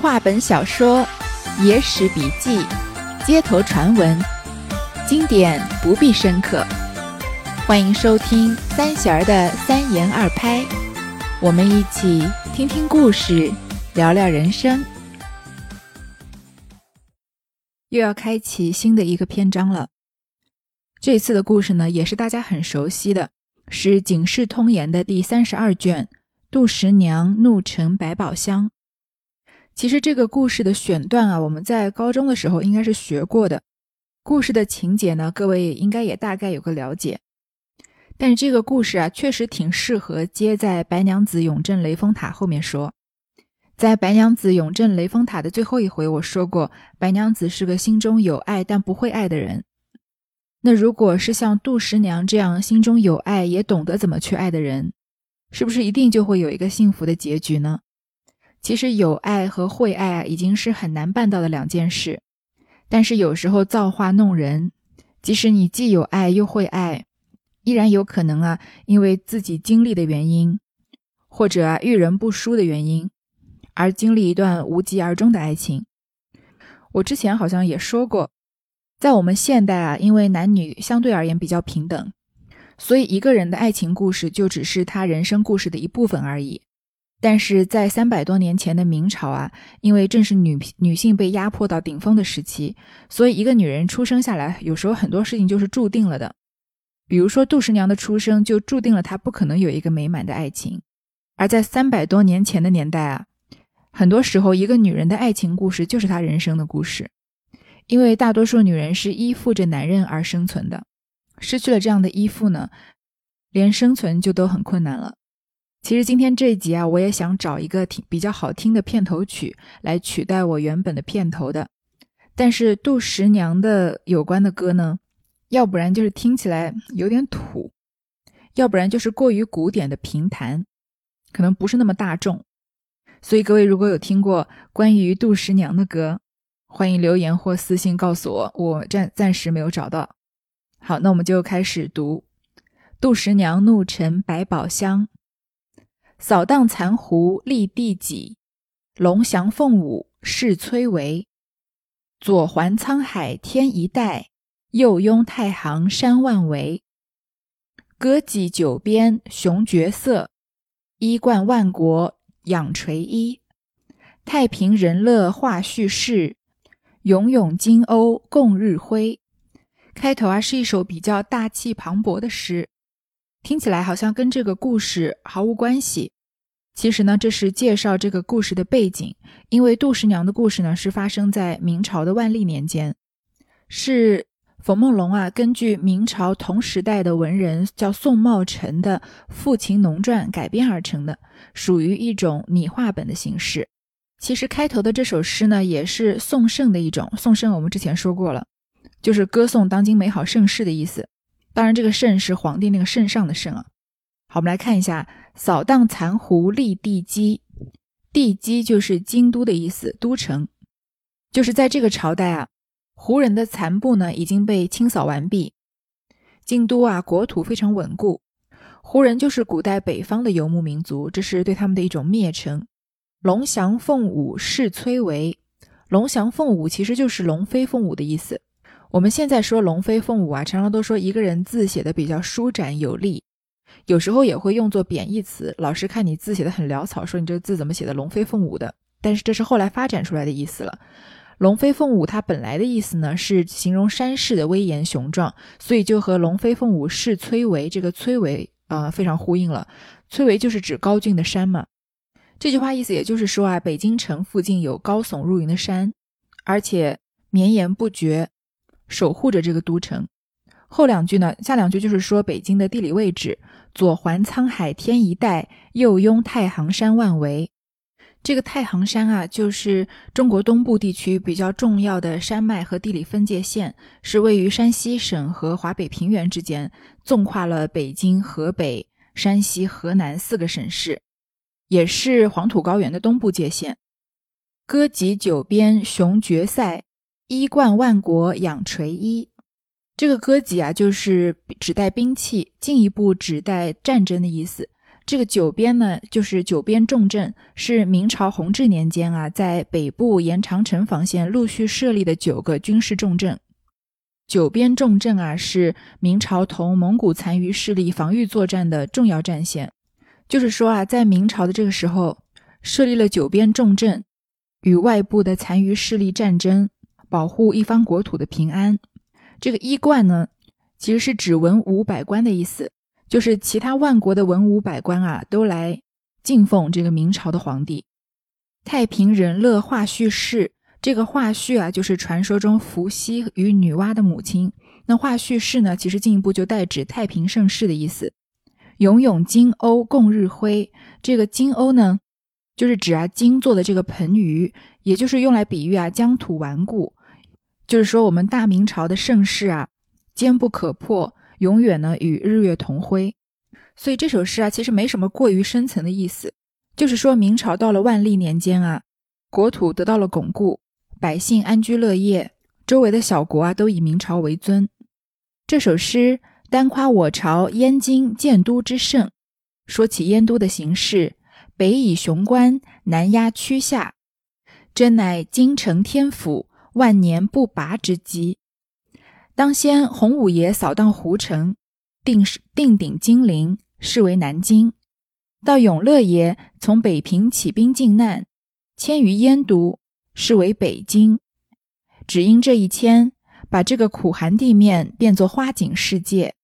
话本小说、野史笔记、街头传闻，经典不必深刻。欢迎收听三弦儿的三言二拍，我们一起听听故事，聊聊人生。又要开启新的一个篇章了。这次的故事呢，也是大家很熟悉的，是《警世通言》的第三十二卷《杜十娘怒沉百宝箱》。其实这个故事的选段啊，我们在高中的时候应该是学过的。故事的情节呢，各位应该也大概有个了解。但是这个故事啊，确实挺适合接在白娘子永镇雷峰塔后面说。在白娘子永镇雷峰塔的最后一回，我说过，白娘子是个心中有爱但不会爱的人。那如果是像杜十娘这样心中有爱也懂得怎么去爱的人，是不是一定就会有一个幸福的结局呢？其实有爱和会爱啊，已经是很难办到的两件事。但是有时候造化弄人，即使你既有爱又会爱，依然有可能啊，因为自己经历的原因，或者啊遇人不淑的原因，而经历一段无疾而终的爱情。我之前好像也说过，在我们现代啊，因为男女相对而言比较平等，所以一个人的爱情故事就只是他人生故事的一部分而已。但是在三百多年前的明朝啊，因为正是女女性被压迫到顶峰的时期，所以一个女人出生下来，有时候很多事情就是注定了的。比如说杜十娘的出生，就注定了她不可能有一个美满的爱情。而在三百多年前的年代啊，很多时候一个女人的爱情故事就是她人生的故事，因为大多数女人是依附着男人而生存的，失去了这样的依附呢，连生存就都很困难了。其实今天这一集啊，我也想找一个挺比较好听的片头曲来取代我原本的片头的。但是杜十娘的有关的歌呢，要不然就是听起来有点土，要不然就是过于古典的评弹，可能不是那么大众。所以各位如果有听过关于杜十娘的歌，欢迎留言或私信告诉我，我暂暂时没有找到。好，那我们就开始读《杜十娘怒沉百宝箱》。扫荡残湖立地己，龙翔凤舞势崔嵬。左环沧海天一带，右拥太行山万围。歌伎九边雄绝色，衣冠万国仰垂衣。太平人乐话叙事，永永金瓯共日辉。开头啊是一首比较大气磅礴的诗。听起来好像跟这个故事毫无关系，其实呢，这是介绍这个故事的背景。因为杜十娘的故事呢，是发生在明朝的万历年间，是冯梦龙啊根据明朝同时代的文人叫宋茂臣的《父亲农传》改编而成的，属于一种拟话本的形式。其实开头的这首诗呢，也是颂圣的一种。颂圣我们之前说过了，就是歌颂当今美好盛世的意思。当然，这个“圣”是皇帝那个圣上的“圣”啊。好，我们来看一下“扫荡残湖立地基”，地基就是京都的意思，都城。就是在这个朝代啊，胡人的残部呢已经被清扫完毕，京都啊国土非常稳固。胡人就是古代北方的游牧民族，这是对他们的一种蔑称。龙翔凤舞势崔嵬，龙翔凤舞其实就是龙飞凤舞的意思。我们现在说龙飞凤舞啊，常常都说一个人字写的比较舒展有力，有时候也会用作贬义词。老师看你字写的很潦草，说你这个字怎么写的龙飞凤舞的？但是这是后来发展出来的意思了。龙飞凤舞它本来的意思呢是形容山势的威严雄壮，所以就和龙飞凤舞势崔嵬这个崔嵬啊非常呼应了。崔嵬就是指高峻的山嘛。这句话意思也就是说啊，北京城附近有高耸入云的山，而且绵延不绝。守护着这个都城。后两句呢？下两句就是说北京的地理位置：左环沧海天一带，右拥太行山万围。这个太行山啊，就是中国东部地区比较重要的山脉和地理分界线，是位于山西省和华北平原之间，纵跨了北京、河北、山西、河南四个省市，也是黄土高原的东部界限。歌集九边雄绝塞。衣冠万国仰垂衣，这个歌集啊，就是指代兵器，进一步指代战争的意思。这个九边呢，就是九边重镇，是明朝弘治年间啊，在北部沿长城防线陆续设立的九个军事重镇。九边重镇啊，是明朝同蒙古残余势力防御作战的重要战线。就是说啊，在明朝的这个时候，设立了九边重镇，与外部的残余势力战争，保护一方国土的平安。这个衣冠呢，其实是指文武百官的意思。就是其他万国的文武百官啊，都来敬奉这个明朝的皇帝。太平仁乐华胥氏，这个华胥啊，就是传说中伏羲与女娲的母亲。那华胥氏呢，其实进一步就代指太平盛世的意思。永永金瓯共日辉，这个金瓯呢，就是指啊金做的这个盆盂，也就是用来比喻啊疆土顽固，就是说我们大明朝的盛世啊坚不可破。永远呢与日月同辉，所以这首诗啊其实没什么过于深层的意思，就是说明朝到了万历年间啊，国土得到了巩固，百姓安居乐业，周围的小国啊都以明朝为尊。这首诗单夸我朝燕京建都之盛，说起燕都的形势，北倚雄关，南压曲下，真乃京城天府，万年不拔之基。当先洪武爷扫荡胡城，定定鼎金陵，视为南京；到永乐爷从北平起兵靖难，迁于燕都，视为北京。只因这一迁，把这个苦寒地面变作花景世界。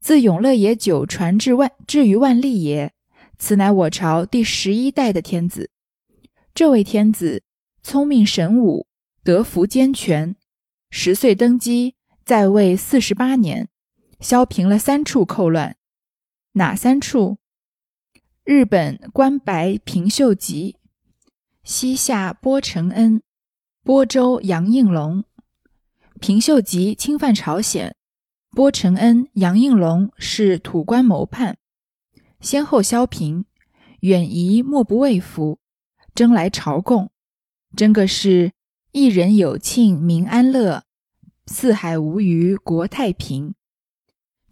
自永乐爷久传至万至于万历爷，此乃我朝第十一代的天子。这位天子聪明神武，德福兼全，十岁登基。在位四十八年，削平了三处寇乱，哪三处？日本关白平秀吉，西夏波承恩，播州杨应龙。平秀吉侵犯朝鲜，波承恩、杨应龙是土官谋叛，先后削平。远夷莫不畏服，争来朝贡，真个是一人有庆，民安乐。四海无虞，国太平。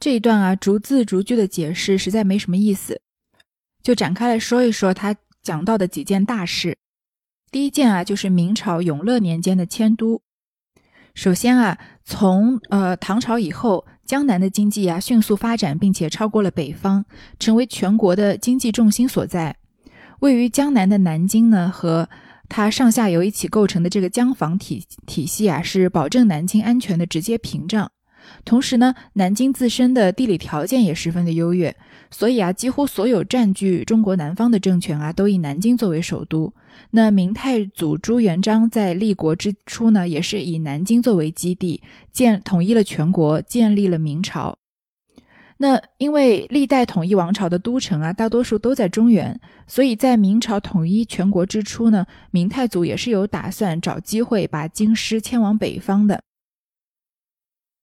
这一段啊，逐字逐句的解释实在没什么意思，就展开来说一说他讲到的几件大事。第一件啊，就是明朝永乐年间的迁都。首先啊，从呃唐朝以后，江南的经济啊迅速发展，并且超过了北方，成为全国的经济重心所在。位于江南的南京呢，和它上下游一起构成的这个江防体体系啊，是保证南京安全的直接屏障。同时呢，南京自身的地理条件也十分的优越，所以啊，几乎所有占据中国南方的政权啊，都以南京作为首都。那明太祖朱元璋在立国之初呢，也是以南京作为基地，建统一了全国，建立了明朝。那因为历代统一王朝的都城啊，大多数都在中原，所以在明朝统一全国之初呢，明太祖也是有打算找机会把京师迁往北方的。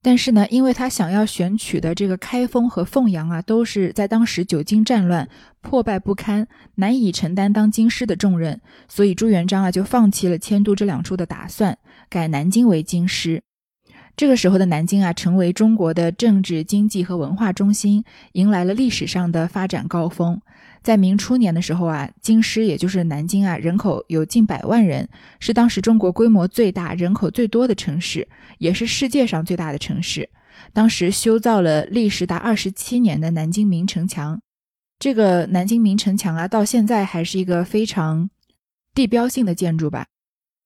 但是呢，因为他想要选取的这个开封和凤阳啊，都是在当时久经战乱，破败不堪，难以承担当京师的重任，所以朱元璋啊就放弃了迁都这两处的打算，改南京为京师。这个时候的南京啊，成为中国的政治、经济和文化中心，迎来了历史上的发展高峰。在明初年的时候啊，京师也就是南京啊，人口有近百万人，是当时中国规模最大、人口最多的城市，也是世界上最大的城市。当时修造了历时达二十七年的南京明城墙，这个南京明城墙啊，到现在还是一个非常地标性的建筑吧。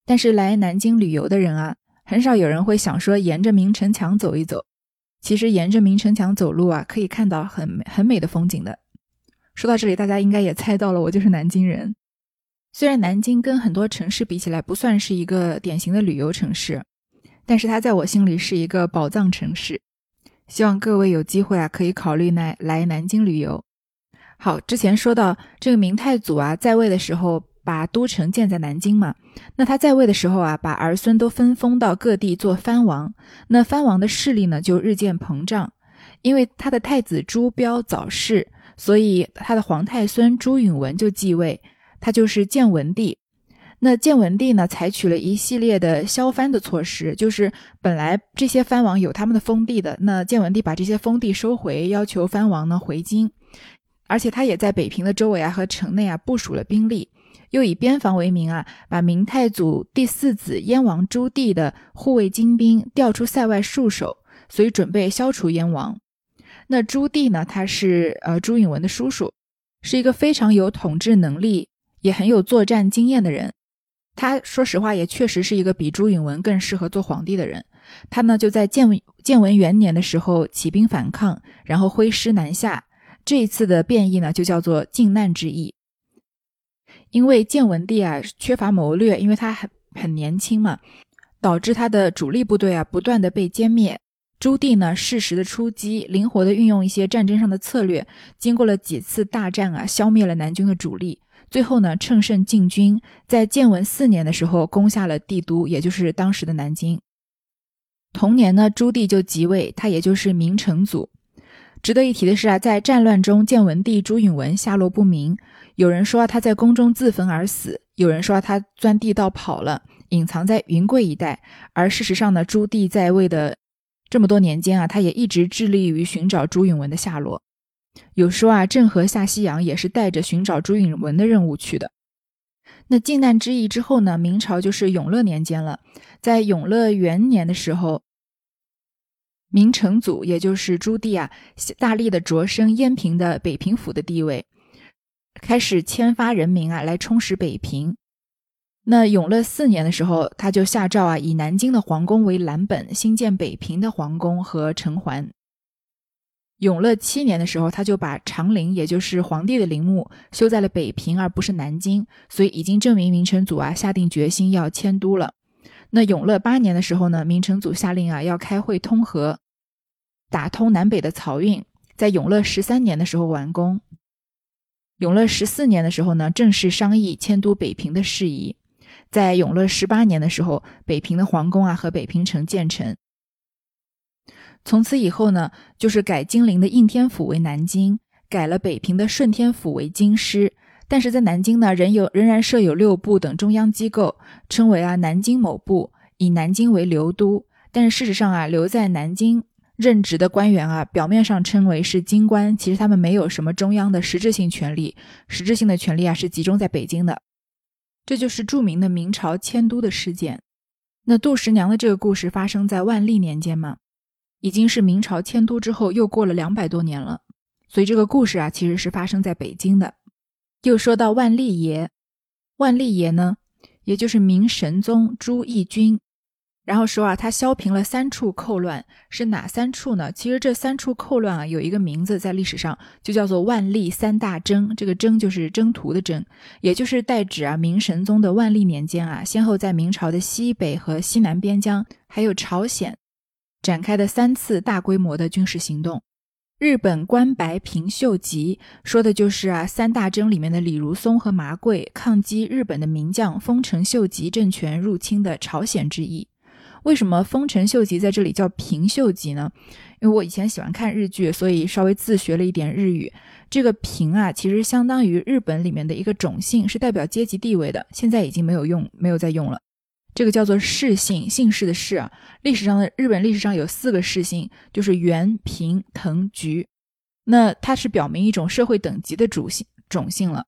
但是来南京旅游的人啊。很少有人会想说沿着明城墙走一走，其实沿着明城墙走路啊，可以看到很很美的风景的。说到这里，大家应该也猜到了，我就是南京人。虽然南京跟很多城市比起来不算是一个典型的旅游城市，但是它在我心里是一个宝藏城市。希望各位有机会啊，可以考虑来来南京旅游。好，之前说到这个明太祖啊，在位的时候。把都城建在南京嘛，那他在位的时候啊，把儿孙都分封到各地做藩王，那藩王的势力呢就日渐膨胀。因为他的太子朱标早逝，所以他的皇太孙朱允文就继位，他就是建文帝。那建文帝呢，采取了一系列的削藩的措施，就是本来这些藩王有他们的封地的，那建文帝把这些封地收回，要求藩王呢回京。而且他也在北平的周围啊和城内啊部署了兵力，又以边防为名啊，把明太祖第四子燕王朱棣的护卫精兵调出塞外戍守，所以准备消除燕王。那朱棣呢，他是呃朱允文的叔叔，是一个非常有统治能力，也很有作战经验的人。他说实话也确实是一个比朱允文更适合做皇帝的人。他呢就在建建文元年的时候起兵反抗，然后挥师南下。这一次的变异呢，就叫做靖难之役。因为建文帝啊缺乏谋略，因为他很很年轻嘛，导致他的主力部队啊不断的被歼灭。朱棣呢适时的出击，灵活的运用一些战争上的策略，经过了几次大战啊，消灭了南军的主力。最后呢乘胜进军，在建文四年的时候攻下了帝都，也就是当时的南京。同年呢朱棣就即位，他也就是明成祖。值得一提的是啊，在战乱中，建文帝朱允文下落不明。有人说他在宫中自焚而死，有人说他钻地道跑了，隐藏在云贵一带。而事实上呢，朱棣在位的这么多年间啊，他也一直致力于寻找朱允文的下落。有说啊，郑和下西洋也是带着寻找朱允文的任务去的。那靖难之役之后呢，明朝就是永乐年间了。在永乐元年的时候。明成祖，也就是朱棣啊，大力的擢升燕平的北平府的地位，开始迁发人民啊来充实北平。那永乐四年的时候，他就下诏啊，以南京的皇宫为蓝本，兴建北平的皇宫和城环。永乐七年的时候，他就把长陵，也就是皇帝的陵墓，修在了北平，而不是南京，所以已经证明明成祖啊下定决心要迁都了。那永乐八年的时候呢，明成祖下令啊要开会通和。打通南北的漕运，在永乐十三年的时候完工。永乐十四年的时候呢，正式商议迁都北平的事宜。在永乐十八年的时候，北平的皇宫啊和北平城建成。从此以后呢，就是改金陵的应天府为南京，改了北平的顺天府为京师。但是在南京呢，仍有仍然设有六部等中央机构，称为啊南京某部，以南京为留都。但是事实上啊，留在南京。任职的官员啊，表面上称为是京官，其实他们没有什么中央的实质性权力，实质性的权力啊是集中在北京的。这就是著名的明朝迁都的事件。那杜十娘的这个故事发生在万历年间嘛，已经是明朝迁都之后又过了两百多年了，所以这个故事啊其实是发生在北京的。又说到万历爷，万历爷呢，也就是明神宗朱翊钧。然后说啊，他削平了三处寇乱，是哪三处呢？其实这三处寇乱啊，有一个名字在历史上就叫做万历三大征。这个征就是征途的征，也就是代指啊明神宗的万历年间啊，先后在明朝的西北和西南边疆，还有朝鲜，展开的三次大规模的军事行动。日本关白平秀吉说的就是啊三大征里面的李如松和麻贵抗击日本的名将丰臣秀吉政权入侵的朝鲜之役。为什么丰臣秀吉在这里叫平秀吉呢？因为我以前喜欢看日剧，所以稍微自学了一点日语。这个平啊，其实相当于日本里面的一个种姓，是代表阶级地位的。现在已经没有用，没有再用了。这个叫做氏姓，姓氏的氏啊。历史上的日本历史上有四个氏姓，就是源、平、藤、菊。那它是表明一种社会等级的主姓种姓了。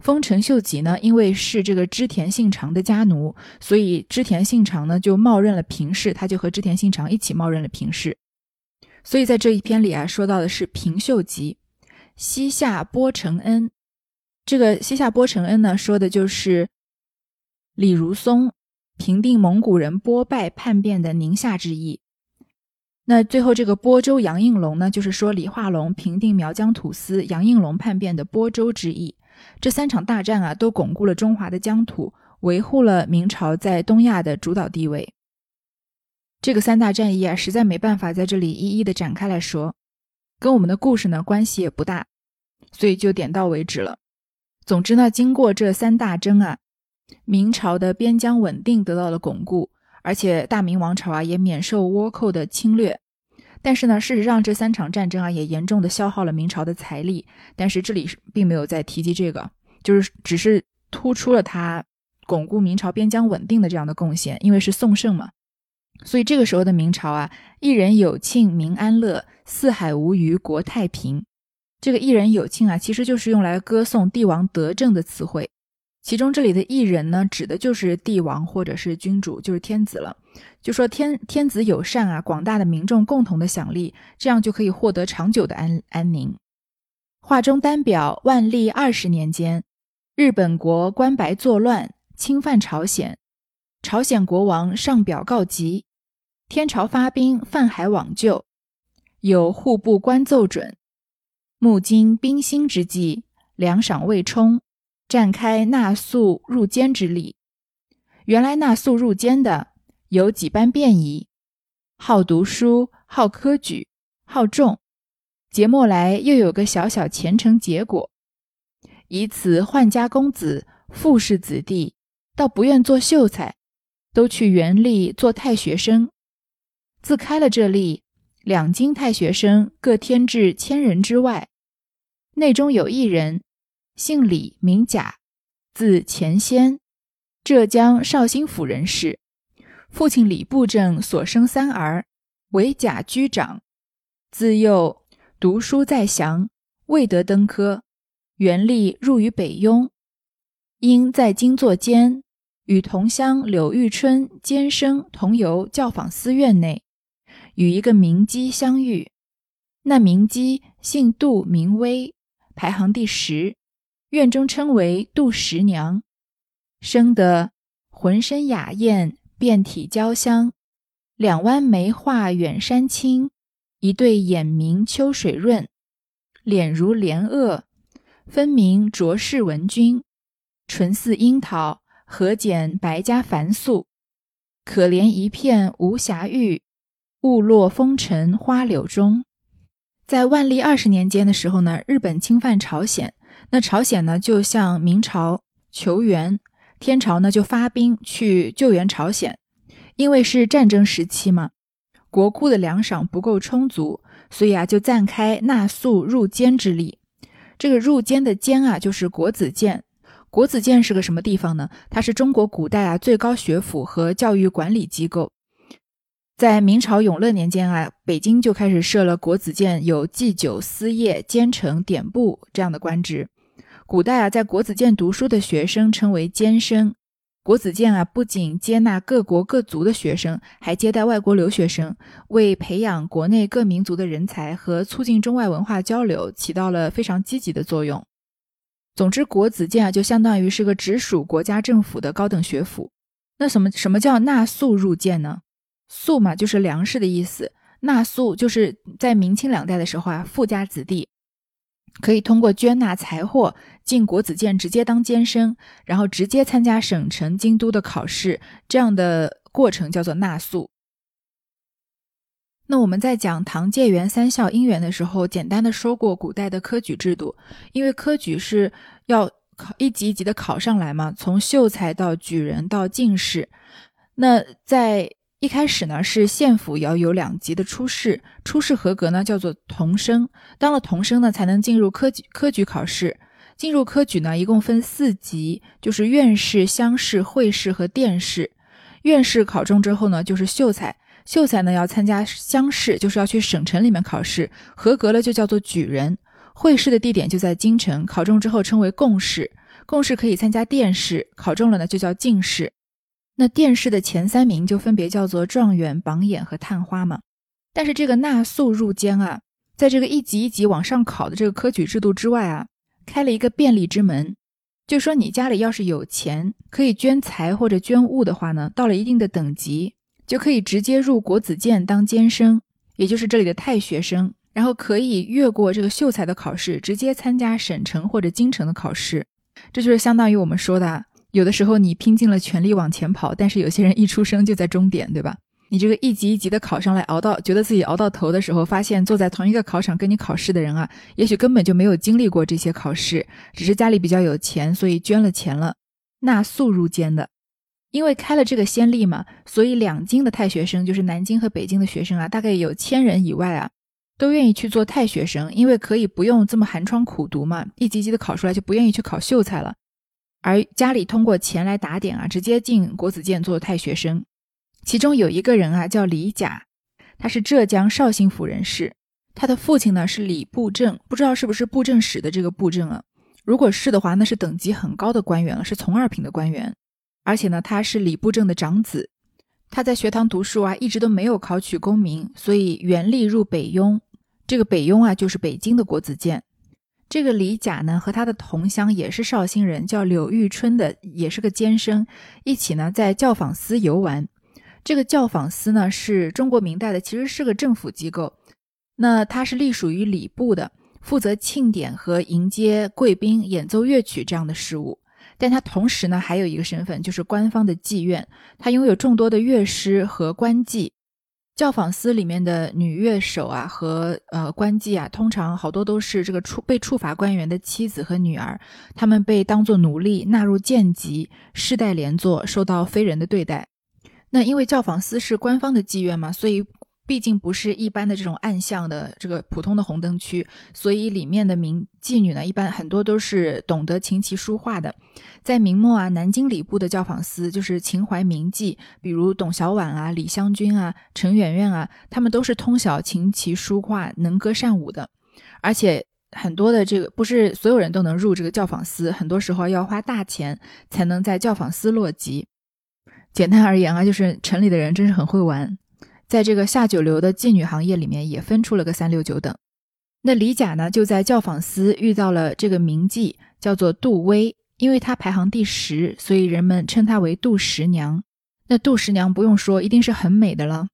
丰臣秀吉呢，因为是这个织田信长的家奴，所以织田信长呢就冒认了平氏，他就和织田信长一起冒认了平氏。所以在这一篇里啊，说到的是平秀吉。西夏波承恩，这个西夏波承恩呢，说的就是李如松平定蒙古人波拜叛变的宁夏之役。那最后这个播州杨应龙呢，就是说李化龙平定苗疆土司杨应龙叛变的播州之役。这三场大战啊，都巩固了中华的疆土，维护了明朝在东亚的主导地位。这个三大战役啊，实在没办法在这里一一的展开来说，跟我们的故事呢关系也不大，所以就点到为止了。总之呢，经过这三大征啊，明朝的边疆稳定得到了巩固，而且大明王朝啊也免受倭寇的侵略。但是呢，事实上这三场战争啊，也严重的消耗了明朝的财力。但是这里并没有再提及这个，就是只是突出了他巩固明朝边疆稳定的这样的贡献。因为是宋盛嘛，所以这个时候的明朝啊，一人有庆，民安乐，四海无虞，国太平。这个一人有庆啊，其实就是用来歌颂帝王德政的词汇。其中这里的一人呢，指的就是帝王或者是君主，就是天子了。就说天天子友善啊，广大的民众共同的享利，这样就可以获得长久的安安宁。画中单表万历二十年间，日本国官白作乱，侵犯朝鲜，朝鲜国王上表告急，天朝发兵犯海往救，有户部官奏准。目今兵兴之际，粮饷未充，展开纳粟入监之力。原来纳粟入监的有几般变异：好读书，好科举，好重。节末来又有个小小前程结果，以此宦家公子、富士子弟，倒不愿做秀才，都去原吏做太学生。自开了这例，两京太学生各添至千人之外。内中有一人，姓李，名甲，字钱先，浙江绍兴府人士。父亲李布政所生三儿，为甲居长。自幼读书在祥，未得登科。原立入于北庸，因在京作监，与同乡柳玉春监生同游教坊寺院内，与一个名姬相遇。那名姬姓杜，名威。排行第十，院中称为杜十娘，生得浑身雅艳，遍体娇香，两弯眉画远山青，一对眼明秋水润，脸如莲萼，分明卓氏文君，唇似樱桃，合剪白家凡素，可怜一片无暇玉，误落风尘花柳中。在万历二十年间的时候呢，日本侵犯朝鲜，那朝鲜呢就向明朝求援，天朝呢就发兵去救援朝鲜。因为是战争时期嘛，国库的粮饷不够充足，所以啊就暂开纳粟入监之力。这个入监的监啊，就是国子监。国子监是个什么地方呢？它是中国古代啊最高学府和教育管理机构。在明朝永乐年间啊，北京就开始设了国子监，有祭酒、司业、监丞、典部这样的官职。古代啊，在国子监读书的学生称为监生。国子监啊，不仅接纳各国各族的学生，还接待外国留学生，为培养国内各民族的人才和促进中外文化交流起到了非常积极的作用。总之，国子监啊，就相当于是个直属国家政府的高等学府。那什么什么叫纳粟入监呢？粟嘛，就是粮食的意思。纳粟就是在明清两代的时候啊，富家子弟可以通过捐纳财货进国子监，直接当监生，然后直接参加省城、京都的考试，这样的过程叫做纳粟。那我们在讲唐介元三校姻缘的时候，简单的说过古代的科举制度，因为科举是要考一级一级的考上来嘛，从秀才到举人到进士，那在一开始呢，是县府要有两级的初试，初试合格呢叫做童生，当了童生呢才能进入科举科举考试。进入科举呢，一共分四级，就是院试、乡试、会试和殿试。院试考中之后呢，就是秀才，秀才呢要参加乡试，就是要去省城里面考试，合格了就叫做举人。会试的地点就在京城，考中之后称为贡士，贡士可以参加殿试，考中了呢就叫进士。那殿试的前三名就分别叫做状元、榜眼和探花嘛。但是这个纳粟入监啊，在这个一级一级往上考的这个科举制度之外啊，开了一个便利之门，就说你家里要是有钱，可以捐财或者捐物的话呢，到了一定的等级，就可以直接入国子监当监生，也就是这里的太学生，然后可以越过这个秀才的考试，直接参加省城或者京城的考试。这就是相当于我们说的。有的时候你拼尽了全力往前跑，但是有些人一出生就在终点，对吧？你这个一级一级的考上来，熬到觉得自己熬到头的时候，发现坐在同一个考场跟你考试的人啊，也许根本就没有经历过这些考试，只是家里比较有钱，所以捐了钱了，纳粟入监的。因为开了这个先例嘛，所以两京的太学生，就是南京和北京的学生啊，大概有千人以外啊，都愿意去做太学生，因为可以不用这么寒窗苦读嘛，一级级的考出来，就不愿意去考秀才了。而家里通过钱来打点啊，直接进国子监做太学生。其中有一个人啊，叫李甲，他是浙江绍兴府人士。他的父亲呢是礼部正，不知道是不是布政使的这个布政啊？如果是的话，那是等级很高的官员了，是从二品的官员。而且呢，他是礼部正的长子，他在学堂读书啊，一直都没有考取功名，所以原力入北庸。这个北庸啊，就是北京的国子监。这个李甲呢，和他的同乡也是绍兴人，叫柳玉春的，也是个监生，一起呢在教坊司游玩。这个教坊司呢，是中国明代的，其实是个政府机构。那它是隶属于礼部的，负责庆典和迎接贵宾、演奏乐曲这样的事务。但他同时呢，还有一个身份，就是官方的妓院。他拥有众多的乐师和官妓。教坊司里面的女乐手啊，和呃官妓啊，通常好多都是这个处被处罚官员的妻子和女儿，他们被当作奴隶纳入贱籍，世代连坐，受到非人的对待。那因为教坊司是官方的妓院嘛，所以。毕竟不是一般的这种暗巷的这个普通的红灯区，所以里面的名妓女呢，一般很多都是懂得琴棋书画的。在明末啊，南京礼部的教坊司就是秦淮名妓，比如董小宛啊、李香君啊、陈圆圆啊，他们都是通晓琴棋书画、能歌善舞的。而且很多的这个不是所有人都能入这个教坊司，很多时候要花大钱才能在教坊司落籍。简单而言啊，就是城里的人真是很会玩。在这个下九流的妓女行业里面，也分出了个三六九等。那李甲呢，就在教坊司遇到了这个名妓，叫做杜薇。因为她排行第十，所以人们称她为杜十娘。那杜十娘不用说，一定是很美的了。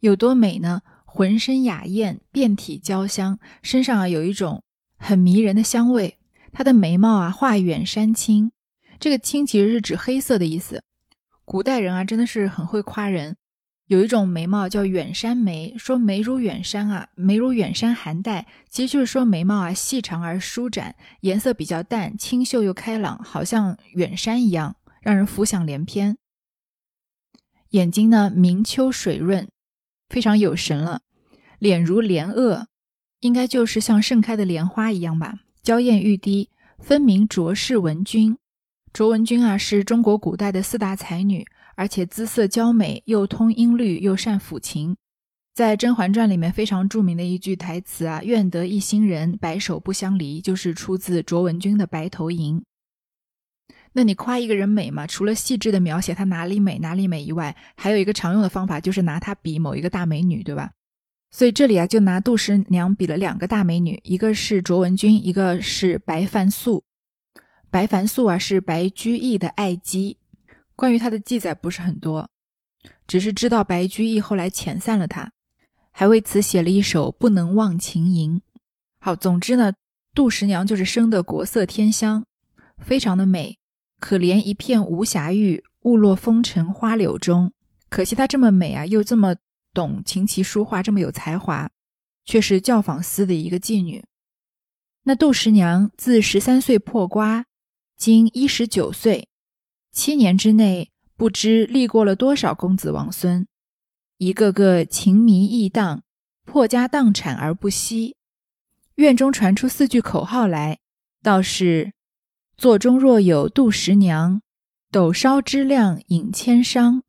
有多美呢？浑身雅艳，遍体娇香，身上啊有一种很迷人的香味。她的眉毛啊画远山青，这个青其实是指黑色的意思。古代人啊真的是很会夸人。有一种眉毛叫远山眉，说眉如远山啊，眉如远山寒带，其实就是说眉毛啊细长而舒展，颜色比较淡，清秀又开朗，好像远山一样，让人浮想联翩。眼睛呢明秋水润，非常有神了。脸如莲萼，应该就是像盛开的莲花一样吧。娇艳欲滴，分明卓氏文君。卓文君啊，是中国古代的四大才女。而且姿色娇美，又通音律，又善抚琴，在《甄嬛传》里面非常著名的一句台词啊，“愿得一心人，白首不相离”，就是出自卓文君的《白头吟》。那你夸一个人美嘛，除了细致的描写她哪里美哪里美以外，还有一个常用的方法，就是拿她比某一个大美女，对吧？所以这里啊，就拿杜十娘比了两个大美女，一个是卓文君，一个是白凡素。白凡素啊，是白居易的爱姬。关于他的记载不是很多，只是知道白居易后来遣散了他，还为此写了一首《不能忘情吟》。好，总之呢，杜十娘就是生的国色天香，非常的美。可怜一片无暇玉，误落风尘花柳中。可惜她这么美啊，又这么懂琴棋书画，这么有才华，却是教坊司的一个妓女。那杜十娘自十三岁破瓜，今一十九岁。七年之内，不知历过了多少公子王孙，一个个情迷意荡，破家荡产而不息。院中传出四句口号来，道是：“座中若有杜十娘，斗烧之量引千觞；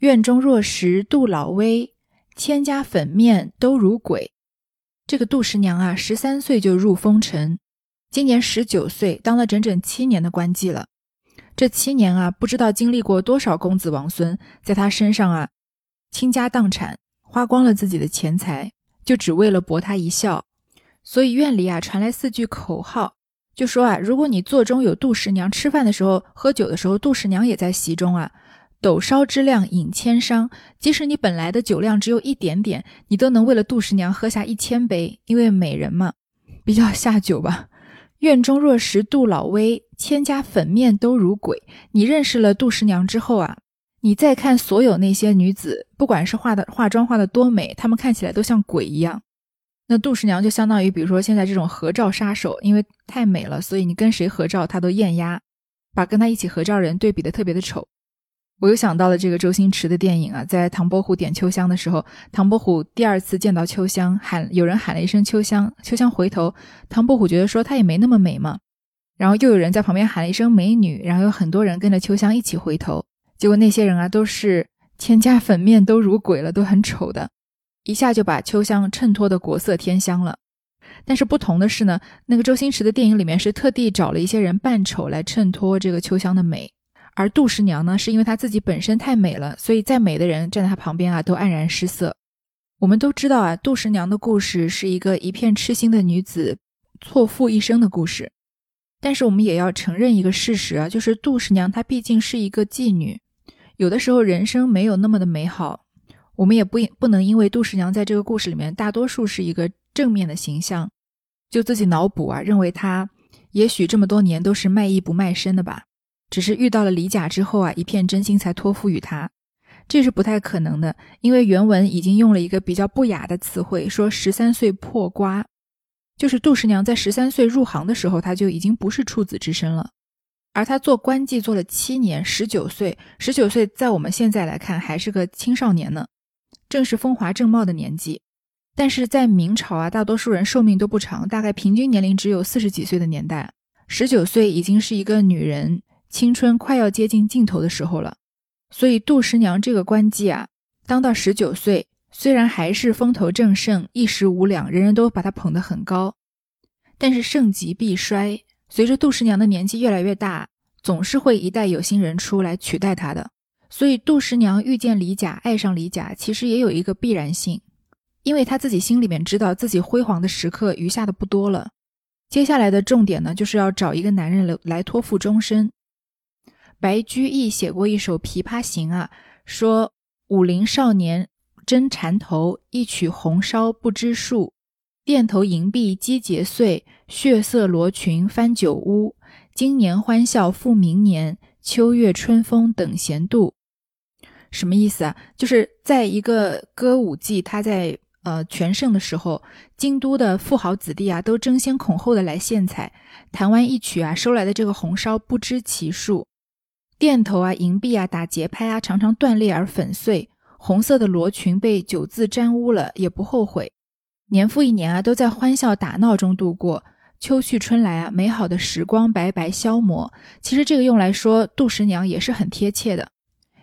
院中若识杜老威，千家粉面都如鬼。”这个杜十娘啊，十三岁就入风尘，今年十九岁，当了整整七年的官妓了。这七年啊，不知道经历过多少公子王孙，在他身上啊，倾家荡产，花光了自己的钱财，就只为了博他一笑。所以院里啊传来四句口号，就说啊，如果你座中有杜十娘，吃饭的时候、喝酒的时候，杜十娘也在席中啊，斗烧之量饮千觞。即使你本来的酒量只有一点点，你都能为了杜十娘喝下一千杯，因为美人嘛，比较下酒吧。院中若识杜老威，千家粉面都如鬼。你认识了杜十娘之后啊，你再看所有那些女子，不管是化的化妆化的多美，她们看起来都像鬼一样。那杜十娘就相当于，比如说现在这种合照杀手，因为太美了，所以你跟谁合照她都艳压，把跟她一起合照人对比的特别的丑。我又想到了这个周星驰的电影啊，在唐伯虎点秋香的时候，唐伯虎第二次见到秋香，喊有人喊了一声秋香，秋香回头，唐伯虎觉得说她也没那么美嘛，然后又有人在旁边喊了一声美女，然后有很多人跟着秋香一起回头，结果那些人啊都是千家粉面都如鬼了，都很丑的，一下就把秋香衬托的国色天香了。但是不同的是呢，那个周星驰的电影里面是特地找了一些人扮丑来衬托这个秋香的美，而杜十娘呢，是因为她自己本身太美了，所以再美的人站在她旁边啊，都黯然失色。我们都知道啊，杜十娘的故事是一个一片痴心的女子错付一生的故事。但是我们也要承认一个事实啊，就是杜十娘她毕竟是一个妓女，有的时候人生没有那么的美好。我们也不不能因为杜十娘在这个故事里面大多数是一个正面的形象，就自己脑补啊，认为她也许这么多年都是卖艺不卖身的吧，只是遇到了李甲之后啊，一片真心才托付于他。这是不太可能的，因为原文已经用了一个比较不雅的词汇，说十三岁破瓜，就是杜十娘在十三岁入行的时候，她就已经不是处子之身了，而她做官妓做了七年，十九岁，十九岁在我们现在来看还是个青少年呢，正是风华正茂的年纪，但是在明朝啊，大多数人寿命都不长，大概平均年龄只有四十几岁的年代，十九岁已经是一个女人青春快要接近尽头的时候了。所以杜十娘这个官妓啊，当到十九岁，虽然还是风头正盛，一时无两，人人都把她捧得很高，但是盛极必衰。随着杜十娘的年纪越来越大，总是会一代有心人出来取代她的。所以杜十娘遇见李甲，爱上李甲，其实也有一个必然性，因为她自己心里面知道自己辉煌的时刻余下的不多了。接下来的重点呢，就是要找一个男人来来托付终身。白居易写过一首《琵琶行》啊，说武陵少年争缠头，一曲红烧不知数。钿头银篦击节碎，血色罗裙翻酒污。今年欢笑复明年，秋月春风等闲度。什么意思啊？就是在一个歌舞伎，他在呃全盛的时候，京都的富豪子弟啊，都争先恐后的来献彩，弹完一曲啊，收来的这个红烧不知其数。钿头啊，银币啊，打节拍啊，常常断裂而粉碎。红色的罗裙被酒渍沾污了，也不后悔。年复一年啊，都在欢笑打闹中度过。秋去春来啊，美好的时光白白消磨。其实这个用来说杜十娘也是很贴切的，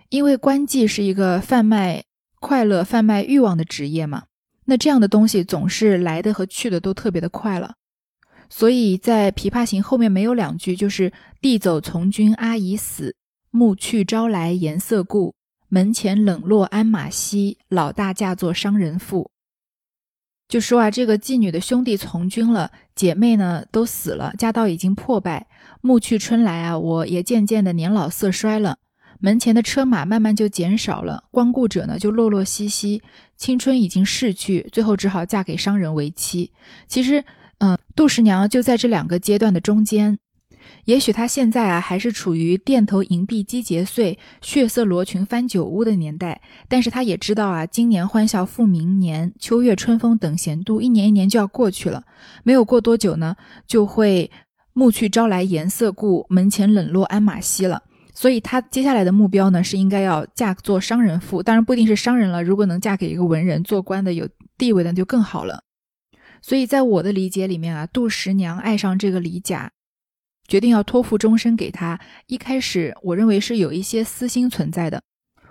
因为官妓是一个贩卖快乐、贩卖欲望的职业嘛。那这样的东西总是来的和去的都特别的快了。所以在《琵琶行》后面没有两句，就是“弟走从军阿姨死”。暮去朝来颜色故，门前冷落鞍马稀。老大嫁作商人妇。就说啊，这个妓女的兄弟从军了，姐妹呢都死了，家道已经破败。暮去春来啊，我也渐渐的年老色衰了，门前的车马慢慢就减少了，光顾者呢就落落兮兮，青春已经逝去，最后只好嫁给商人为妻。其实，嗯，杜十娘就在这两个阶段的中间。也许他现在啊还是处于钿头银篦击节碎，血色罗裙翻酒污的年代，但是他也知道啊，今年欢笑复明年，秋月春风等闲度，一年一年就要过去了，没有过多久呢，就会暮去朝来颜色故，门前冷落鞍马稀了。所以他接下来的目标呢，是应该要嫁做商人妇，当然不一定是商人了，如果能嫁给一个文人做官的有地位的就更好了。所以在我的理解里面啊，杜十娘爱上这个李甲。决定要托付终身给他，一开始我认为是有一些私心存在的，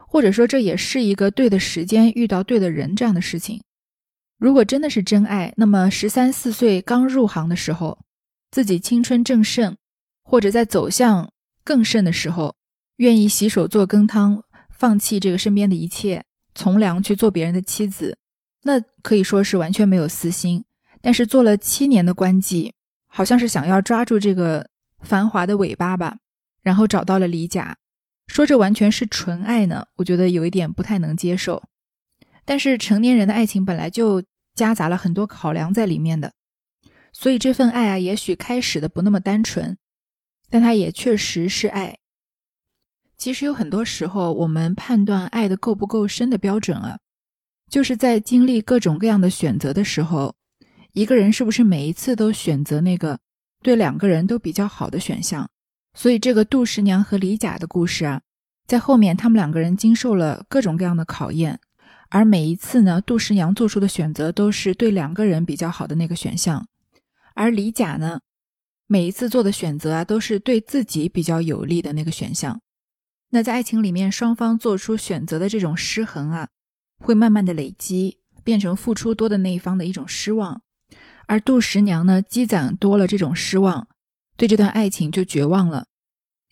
或者说这也是一个对的时间遇到对的人这样的事情。如果真的是真爱，那么十三四岁刚入行的时候，自己青春正盛，或者在走向更盛的时候，愿意洗手做羹汤，放弃这个身边的一切，从良去做别人的妻子，那可以说是完全没有私心。但是做了七年的官妓，好像是想要抓住这个。繁华的尾巴吧，然后找到了李甲，说这完全是纯爱呢，我觉得有一点不太能接受。但是成年人的爱情本来就夹杂了很多考量在里面的，所以这份爱啊，也许开始的不那么单纯，但它也确实是爱。其实有很多时候，我们判断爱的够不够深的标准啊，就是在经历各种各样的选择的时候，一个人是不是每一次都选择那个。对两个人都比较好的选项，所以这个杜十娘和李甲的故事啊，在后面他们两个人经受了各种各样的考验，而每一次呢，杜十娘做出的选择都是对两个人比较好的那个选项，而李甲呢，每一次做的选择啊，都是对自己比较有利的那个选项。那在爱情里面，双方做出选择的这种失衡啊，会慢慢的累积，变成付出多的那一方的一种失望。而杜十娘呢，积攒多了这种失望，对这段爱情就绝望了。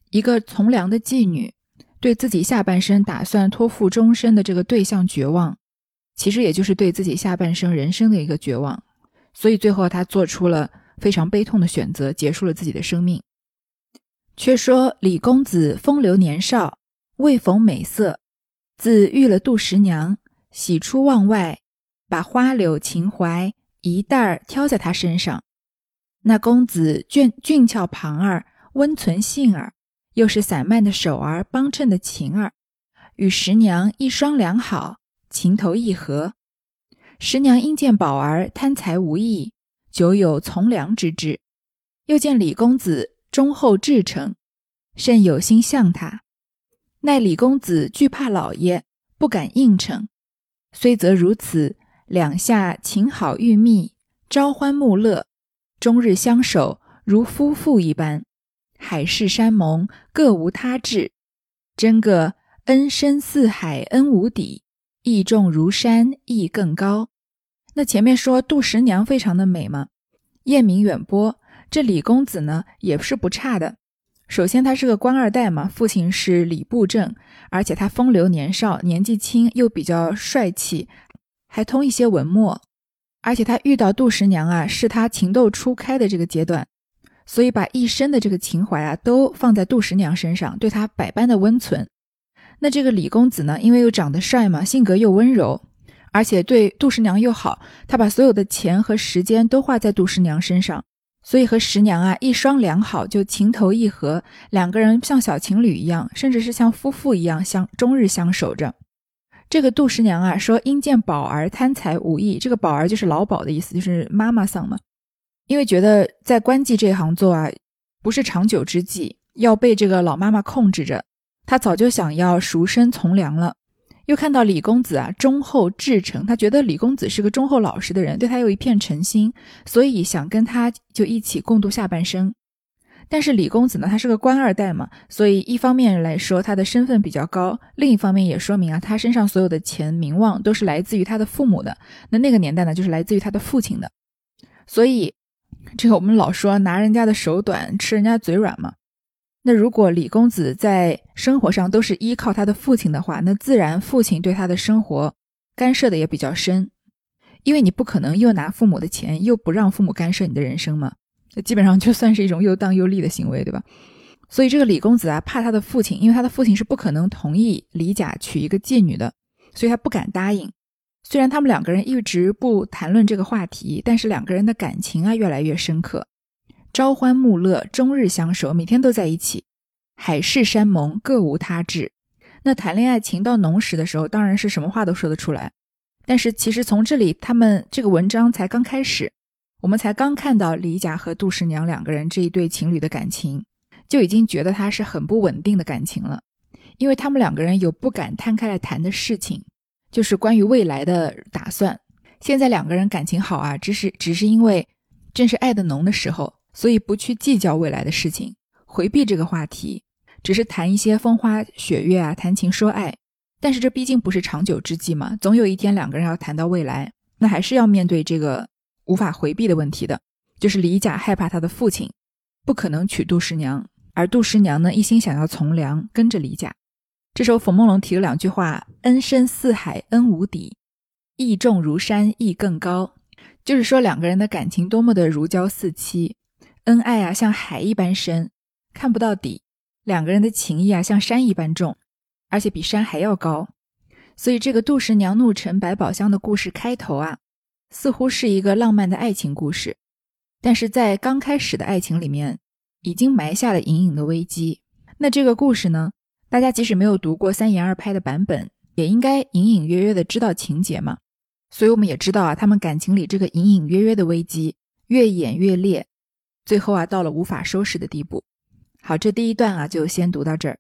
一个从良的妓女，对自己下半生打算托付终身的这个对象绝望，其实也就是对自己下半生人生的一个绝望。所以最后她做出了非常悲痛的选择，结束了自己的生命。却说李公子风流年少，未逢美色，自遇了杜十娘，喜出望外，把花柳情怀。一袋儿挑在他身上，那公子俊俊俏旁儿，温存性儿，又是散漫的手儿，帮衬的情儿，与十娘一双良好，情投意合。十娘因见宝儿贪财无义，久有从良之志，又见李公子忠厚至诚，甚有心向他。奈李公子惧怕老爷，不敢应承。虽则如此。两下情好欲密，朝欢暮乐，终日相守如夫妇一般。海誓山盟各无他志，真个恩深似海恩无底，义重如山义更高。那前面说杜十娘非常的美嘛，艳名远播。这李公子呢也是不差的。首先他是个官二代嘛，父亲是李布政，而且他风流年少，年纪轻又比较帅气。还通一些文墨，而且他遇到杜十娘啊，是他情窦初开的这个阶段，所以把一生的这个情怀啊都放在杜十娘身上，对她百般的温存。那这个李公子呢，因为又长得帅嘛，性格又温柔，而且对杜十娘又好，他把所有的钱和时间都花在杜十娘身上，所以和十娘啊一双良好，就情投意合，两个人像小情侣一样，甚至是像夫妇一样相终日相守着。这个杜十娘啊，说因见宝儿贪财无益，这个宝儿就是老鸨的意思，就是妈妈桑嘛。因为觉得在官妓这行做啊，不是长久之计，要被这个老妈妈控制着。他早就想要赎身从良了，又看到李公子啊忠厚至诚，他觉得李公子是个忠厚老实的人，对他有一片诚心，所以想跟他就一起共度下半生。但是李公子呢，他是个官二代嘛，所以一方面来说他的身份比较高，另一方面也说明啊，他身上所有的钱名望都是来自于他的父母的。那那个年代呢，就是来自于他的父亲的。所以这个我们老说拿人家的手短，吃人家嘴软嘛。那如果李公子在生活上都是依靠他的父亲的话，那自然父亲对他的生活干涉的也比较深，因为你不可能又拿父母的钱，又不让父母干涉你的人生嘛。那基本上就算是一种又当又立的行为，对吧？所以这个李公子啊，怕他的父亲，因为他的父亲是不可能同意李甲娶一个妓女的，所以他不敢答应。虽然他们两个人一直不谈论这个话题，但是两个人的感情啊越来越深刻，朝欢暮乐，终日相守，每天都在一起，海誓山盟，各无他志。那谈恋爱情到浓时的时候，当然是什么话都说得出来。但是其实从这里，他们这个文章才刚开始。我们才刚看到李甲和杜十娘两个人这一对情侣的感情，就已经觉得他是很不稳定的感情了，因为他们两个人有不敢摊开来谈的事情，就是关于未来的打算。现在两个人感情好啊，只是只是因为正是爱的浓的时候，所以不去计较未来的事情，回避这个话题，只是谈一些风花雪月啊，谈情说爱。但是这毕竟不是长久之计嘛，总有一天两个人要谈到未来，那还是要面对这个。无法回避的问题的，就是李甲害怕他的父亲不可能娶杜十娘，而杜十娘呢一心想要从良，跟着李甲。这时候冯梦龙提了两句话：“恩深似海，恩无底；义重如山，义更高。”就是说两个人的感情多么的如胶似漆，恩爱啊像海一般深，看不到底；两个人的情谊啊像山一般重，而且比山还要高。所以这个杜十娘怒沉百宝箱的故事开头啊。似乎是一个浪漫的爱情故事，但是在刚开始的爱情里面，已经埋下了隐隐的危机。那这个故事呢？大家即使没有读过三言二拍的版本，也应该隐隐约约的知道情节嘛。所以我们也知道啊，他们感情里这个隐隐约约的危机越演越烈，最后啊到了无法收拾的地步。好，这第一段啊就先读到这儿。